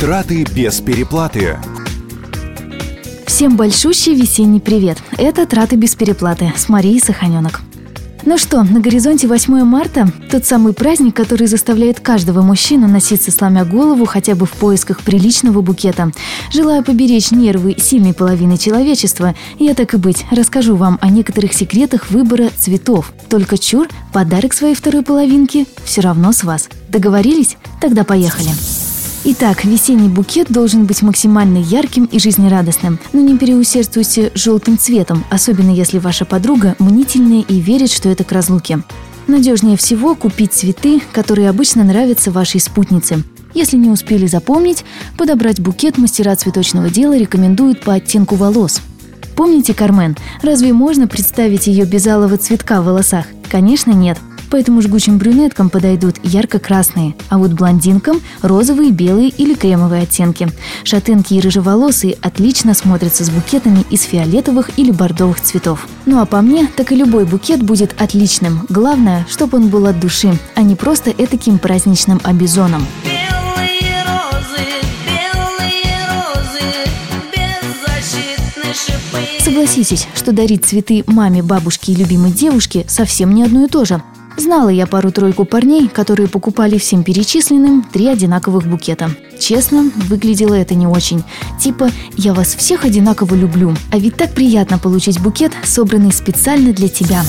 Траты без переплаты. Всем большущий весенний привет. Это «Траты без переплаты» с Марией Саханенок. Ну что, на горизонте 8 марта – тот самый праздник, который заставляет каждого мужчину носиться сломя голову хотя бы в поисках приличного букета. Желая поберечь нервы сильной половины человечества, я так и быть расскажу вам о некоторых секретах выбора цветов. Только чур, подарок своей второй половинке все равно с вас. Договорились? Тогда поехали. Итак, весенний букет должен быть максимально ярким и жизнерадостным, но не переусердствуйте желтым цветом, особенно если ваша подруга мнительная и верит, что это к разлуке. Надежнее всего купить цветы, которые обычно нравятся вашей спутнице. Если не успели запомнить, подобрать букет мастера цветочного дела рекомендуют по оттенку волос. Помните Кармен? Разве можно представить ее без алого цветка в волосах? Конечно, нет – Поэтому жгучим брюнеткам подойдут ярко-красные, а вот блондинкам – розовые, белые или кремовые оттенки. Шатенки и рыжеволосые отлично смотрятся с букетами из фиолетовых или бордовых цветов. Ну а по мне, так и любой букет будет отличным. Главное, чтобы он был от души, а не просто этаким праздничным обезоном. Согласитесь, что дарить цветы маме, бабушке и любимой девушке совсем не одно и то же. Знала я пару-тройку парней, которые покупали всем перечисленным три одинаковых букета. Честно, выглядело это не очень. Типа «я вас всех одинаково люблю», а ведь так приятно получить букет, собранный специально для тебя.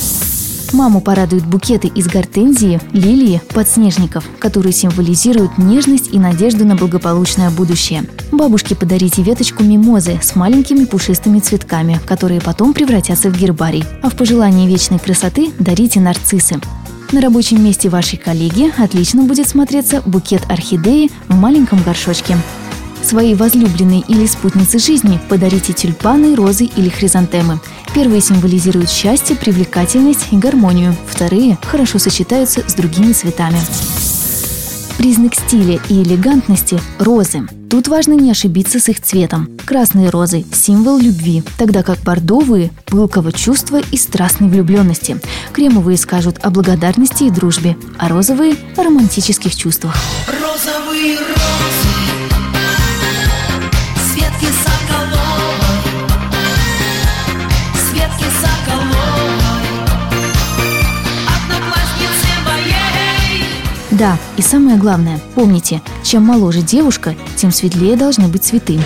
Маму порадуют букеты из гортензии, лилии, подснежников, которые символизируют нежность и надежду на благополучное будущее. Бабушке подарите веточку мимозы с маленькими пушистыми цветками, которые потом превратятся в гербарий. А в пожелании вечной красоты дарите нарциссы. На рабочем месте вашей коллеги отлично будет смотреться букет орхидеи в маленьком горшочке. Своей возлюбленной или спутнице жизни подарите тюльпаны, розы или хризантемы. Первые символизируют счастье, привлекательность и гармонию, вторые хорошо сочетаются с другими цветами. Признак стиля и элегантности – розы. Тут важно не ошибиться с их цветом. Красные розы – символ любви, тогда как бордовые – пылкого чувства и страстной влюбленности. Кремовые скажут о благодарности и дружбе, а розовые – о романтических чувствах. Розовые розы Да, и самое главное, помните, чем моложе девушка, тем светлее должны быть цветы.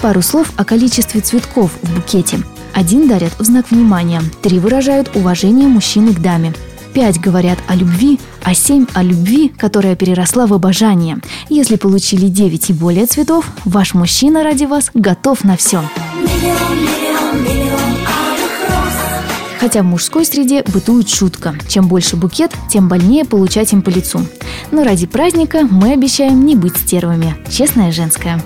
Пару слов о количестве цветков в букете. Один дарят в знак внимания, три выражают уважение мужчины к даме, пять говорят о любви, а семь о любви, которая переросла в обожание. Если получили девять и более цветов, ваш мужчина ради вас готов на все. Миллион. Хотя в мужской среде бытует шутка. Чем больше букет, тем больнее получать им по лицу. Но ради праздника мы обещаем не быть стервами. Честная женская.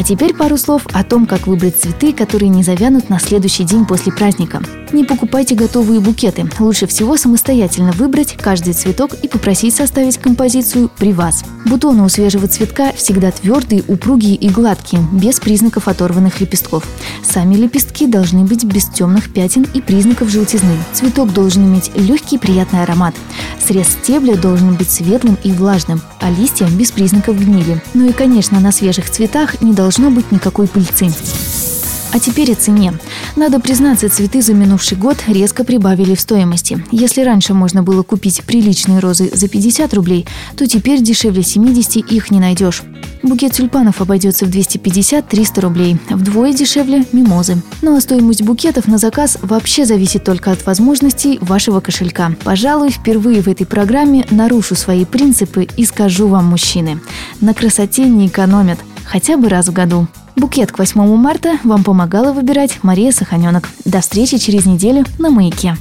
А теперь пару слов о том, как выбрать цветы, которые не завянут на следующий день после праздника. Не покупайте готовые букеты. Лучше всего самостоятельно выбрать каждый цветок и попросить составить композицию при вас. Бутоны у свежего цветка всегда твердые, упругие и гладкие, без признаков оторванных лепестков. Сами лепестки должны быть без темных пятен и признаков желтизны. Цветок должен иметь легкий приятный аромат. Срез стебля должен быть светлым и влажным, а листья без признаков гнили. Ну и, конечно, на свежих цветах не должно быть никакой пыльцы. А теперь о цене. Надо признаться, цветы за минувший год резко прибавили в стоимости. Если раньше можно было купить приличные розы за 50 рублей, то теперь дешевле 70 их не найдешь. Букет тюльпанов обойдется в 250-300 рублей, вдвое дешевле мимозы. Ну а стоимость букетов на заказ вообще зависит только от возможностей вашего кошелька. Пожалуй, впервые в этой программе нарушу свои принципы и скажу вам, мужчины, на красоте не экономят, хотя бы раз в году. Букет к 8 марта вам помогала выбирать Мария Саханенок. До встречи через неделю на «Маяке».